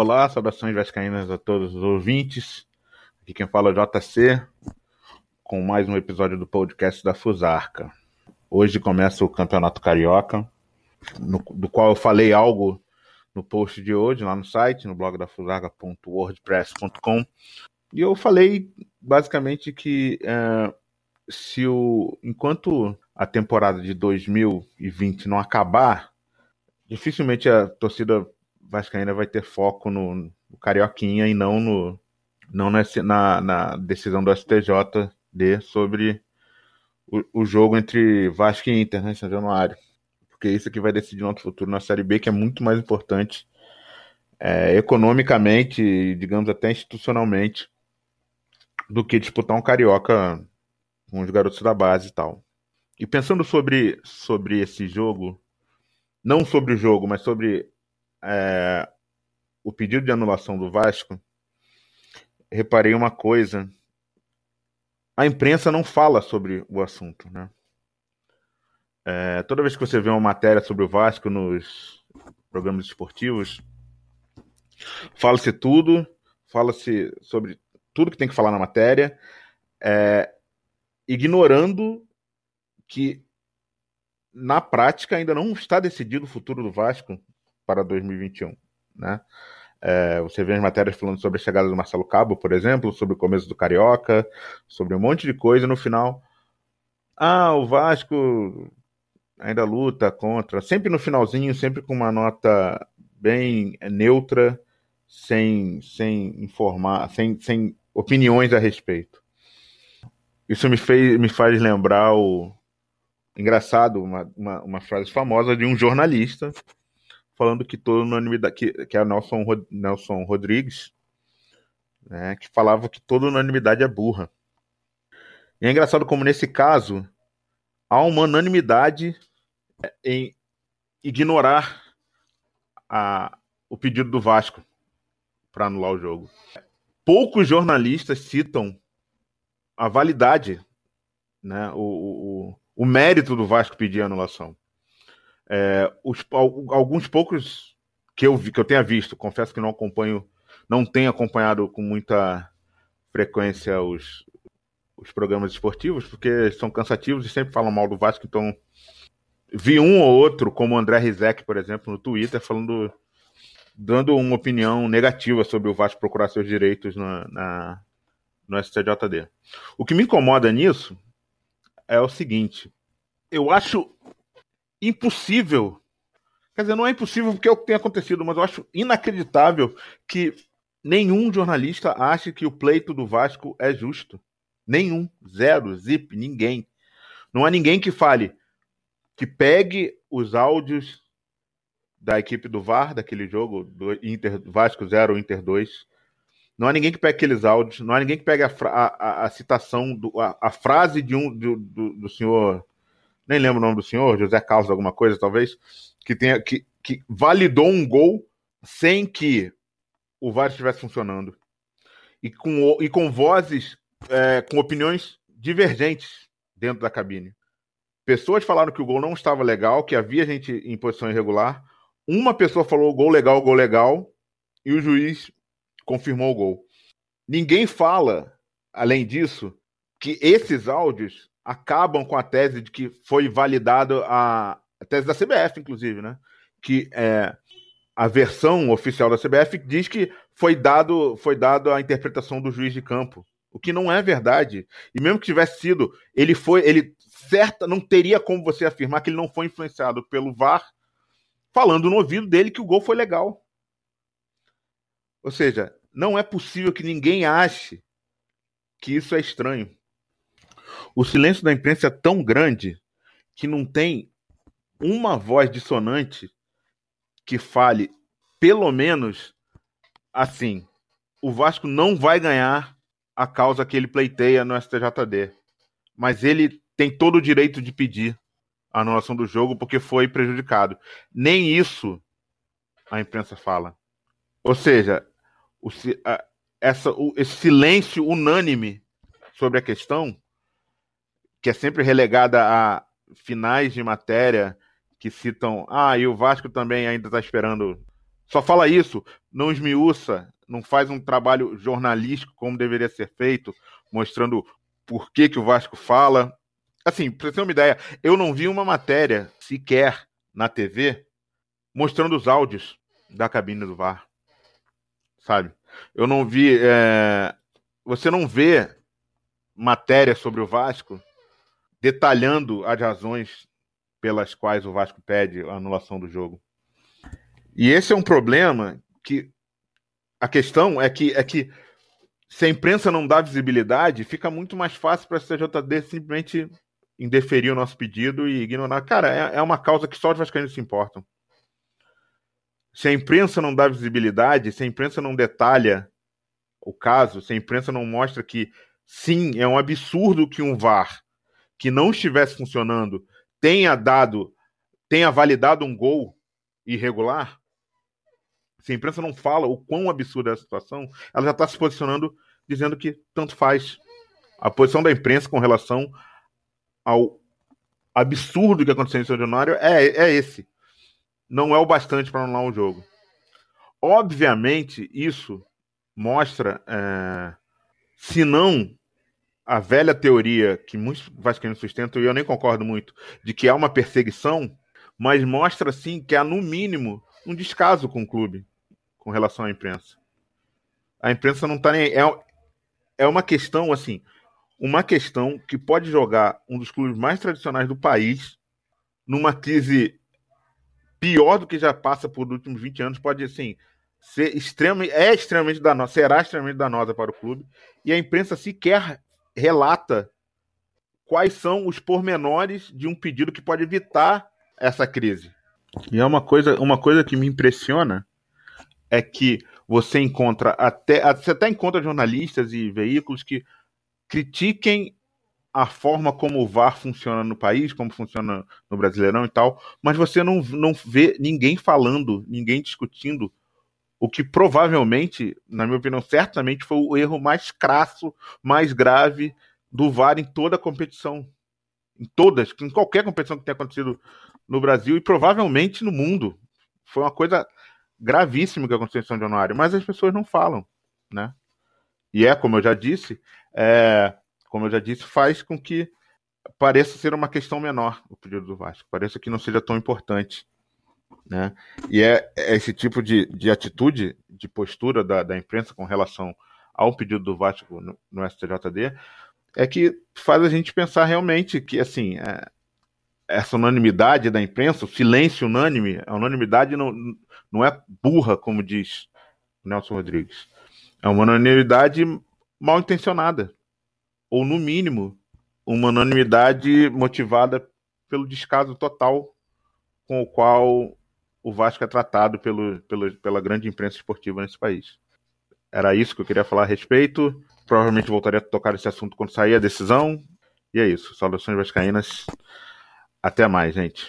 Olá, saudações vascaínas a todos os ouvintes. Aqui quem fala é o JC, com mais um episódio do podcast da Fusarca. Hoje começa o Campeonato Carioca, no, do qual eu falei algo no post de hoje, lá no site, no blog da fusarca.wordpress.com. E eu falei basicamente que é, se o enquanto a temporada de 2020 não acabar, dificilmente a torcida vascaína vai ter foco no, no Carioquinha e não no não na, na decisão do STJD sobre o, o, jogo entre Vasco e Inter, né, São Januário. Porque isso que vai decidir nosso futuro na Série B, que é muito mais importante é, economicamente, digamos até institucionalmente, do que disputar um Carioca com os garotos da base e tal. E pensando sobre, sobre esse jogo, não sobre o jogo, mas sobre é, o pedido de anulação do Vasco, reparei uma coisa. A imprensa não fala sobre o assunto, né? É, toda vez que você vê uma matéria sobre o Vasco nos programas esportivos, fala-se tudo, fala-se sobre tudo que tem que falar na matéria, é, ignorando que na prática ainda não está decidido o futuro do Vasco para 2021, né? É, você vê as matérias falando sobre a chegada do Marcelo Cabo, por exemplo, sobre o começo do Carioca, sobre um monte de coisa. No final, ah, o Vasco ainda luta contra. Sempre no finalzinho, sempre com uma nota bem neutra, sem, sem informar, sem, sem opiniões a respeito. Isso me, fez, me faz lembrar o. Engraçado, uma, uma, uma frase famosa de um jornalista falando que toda unanimidade, que, que é Nelson, Nelson Rodrigues, né, que falava que toda unanimidade é burra. E é engraçado como nesse caso há uma unanimidade em ignorar a, o pedido do Vasco para anular o jogo. Poucos jornalistas citam a validade, né, o, o, o mérito do Vasco pedir a anulação. É, os, alguns poucos que eu vi, que eu tenha visto, confesso que não acompanho, não tenho acompanhado com muita frequência os, os programas esportivos, porque são cansativos e sempre falam mal do Vasco, então vi um ou outro, como o André Rizek, por exemplo, no Twitter, falando dando uma opinião negativa sobre o Vasco procurar seus direitos na, na, no STJD. O que me incomoda nisso é o seguinte: eu acho impossível. Quer dizer, não é impossível porque é o que tem acontecido, mas eu acho inacreditável que nenhum jornalista ache que o pleito do Vasco é justo. Nenhum. Zero, zip, ninguém. Não há ninguém que fale, que pegue os áudios da equipe do VAR, daquele jogo, do Inter, Vasco 0, Inter 2. Não há ninguém que pegue aqueles áudios, não há ninguém que pegue a, a, a citação, do, a, a, frase de um do, do, do senhor nem lembro o nome do senhor, José Carlos, alguma coisa, talvez, que tenha que, que validou um gol sem que o VAR estivesse funcionando. E com, e com vozes, é, com opiniões divergentes dentro da cabine. Pessoas falaram que o gol não estava legal, que havia gente em posição irregular. Uma pessoa falou gol legal, gol legal, e o juiz confirmou o gol. Ninguém fala, além disso, que esses áudios acabam com a tese de que foi validado a, a tese da CBF, inclusive, né? Que é, a versão oficial da CBF diz que foi dado foi dado a interpretação do juiz de campo, o que não é verdade. E mesmo que tivesse sido, ele foi, ele certa, não teria como você afirmar que ele não foi influenciado pelo VAR, falando no ouvido dele que o gol foi legal. Ou seja, não é possível que ninguém ache que isso é estranho. O silêncio da imprensa é tão grande que não tem uma voz dissonante que fale, pelo menos, assim: o Vasco não vai ganhar a causa que ele pleiteia no STJD, mas ele tem todo o direito de pedir a anulação do jogo porque foi prejudicado. Nem isso a imprensa fala. Ou seja, o, essa, o, esse silêncio unânime sobre a questão que é sempre relegada a finais de matéria que citam. Ah, e o Vasco também ainda está esperando Só fala isso, não esmiuça, não faz um trabalho jornalístico como deveria ser feito, mostrando por que, que o Vasco fala. Assim, pra você ter uma ideia, eu não vi uma matéria sequer na TV mostrando os áudios da cabine do VAR. Sabe? Eu não vi. É... Você não vê matéria sobre o Vasco detalhando as razões pelas quais o Vasco pede a anulação do jogo. E esse é um problema que a questão é que é que se a imprensa não dá visibilidade, fica muito mais fácil para a CJD simplesmente indeferir o nosso pedido e ignorar. Cara, é, é uma causa que só os vascaínos se importam. Se a imprensa não dá visibilidade, se a imprensa não detalha o caso, se a imprensa não mostra que sim, é um absurdo que um VAR que não estivesse funcionando tenha dado, tenha validado um gol irregular, se a imprensa não fala o quão absurda é a situação, ela já está se posicionando dizendo que tanto faz. A posição da imprensa com relação ao absurdo que aconteceu em Januário é, é esse. Não é o bastante para anular um jogo. Obviamente, isso mostra, é, se não a velha teoria que muitos vascaínos sustentam, e eu nem concordo muito, de que há uma perseguição, mas mostra, sim, que há, no mínimo, um descaso com o clube com relação à imprensa. A imprensa não está nem. É, é uma questão, assim, uma questão que pode jogar um dos clubes mais tradicionais do país numa crise pior do que já passa por últimos 20 anos, pode, assim, ser extremamente, é extremamente danosa, será extremamente danosa para o clube, e a imprensa sequer relata quais são os pormenores de um pedido que pode evitar essa crise. E é uma coisa, uma coisa que me impressiona é que você encontra até você até encontra jornalistas e veículos que critiquem a forma como o VAR funciona no país, como funciona no Brasileirão e tal, mas você não, não vê ninguém falando, ninguém discutindo o que provavelmente, na minha opinião, certamente foi o erro mais crasso, mais grave do VAR em toda a competição. Em todas, em qualquer competição que tenha acontecido no Brasil e provavelmente no mundo. Foi uma coisa gravíssima que aconteceu em São Januário, mas as pessoas não falam, né? E é, como eu já disse, é, como eu já disse, faz com que pareça ser uma questão menor o pedido do Vasco, pareça que não seja tão importante. Né? E é, é esse tipo de, de atitude, de postura da, da imprensa com relação ao pedido do Vasco no, no STJD, é que faz a gente pensar realmente que, assim, é, essa unanimidade da imprensa, o silêncio unânime, a unanimidade não, não é burra, como diz Nelson Rodrigues. É uma unanimidade mal intencionada. Ou, no mínimo, uma unanimidade motivada pelo descaso total com o qual o Vasco é tratado pelo, pelo, pela grande imprensa esportiva nesse país. Era isso que eu queria falar a respeito. Provavelmente voltaria a tocar esse assunto quando sair a decisão. E é isso. Saudações vascaínas. Até mais, gente.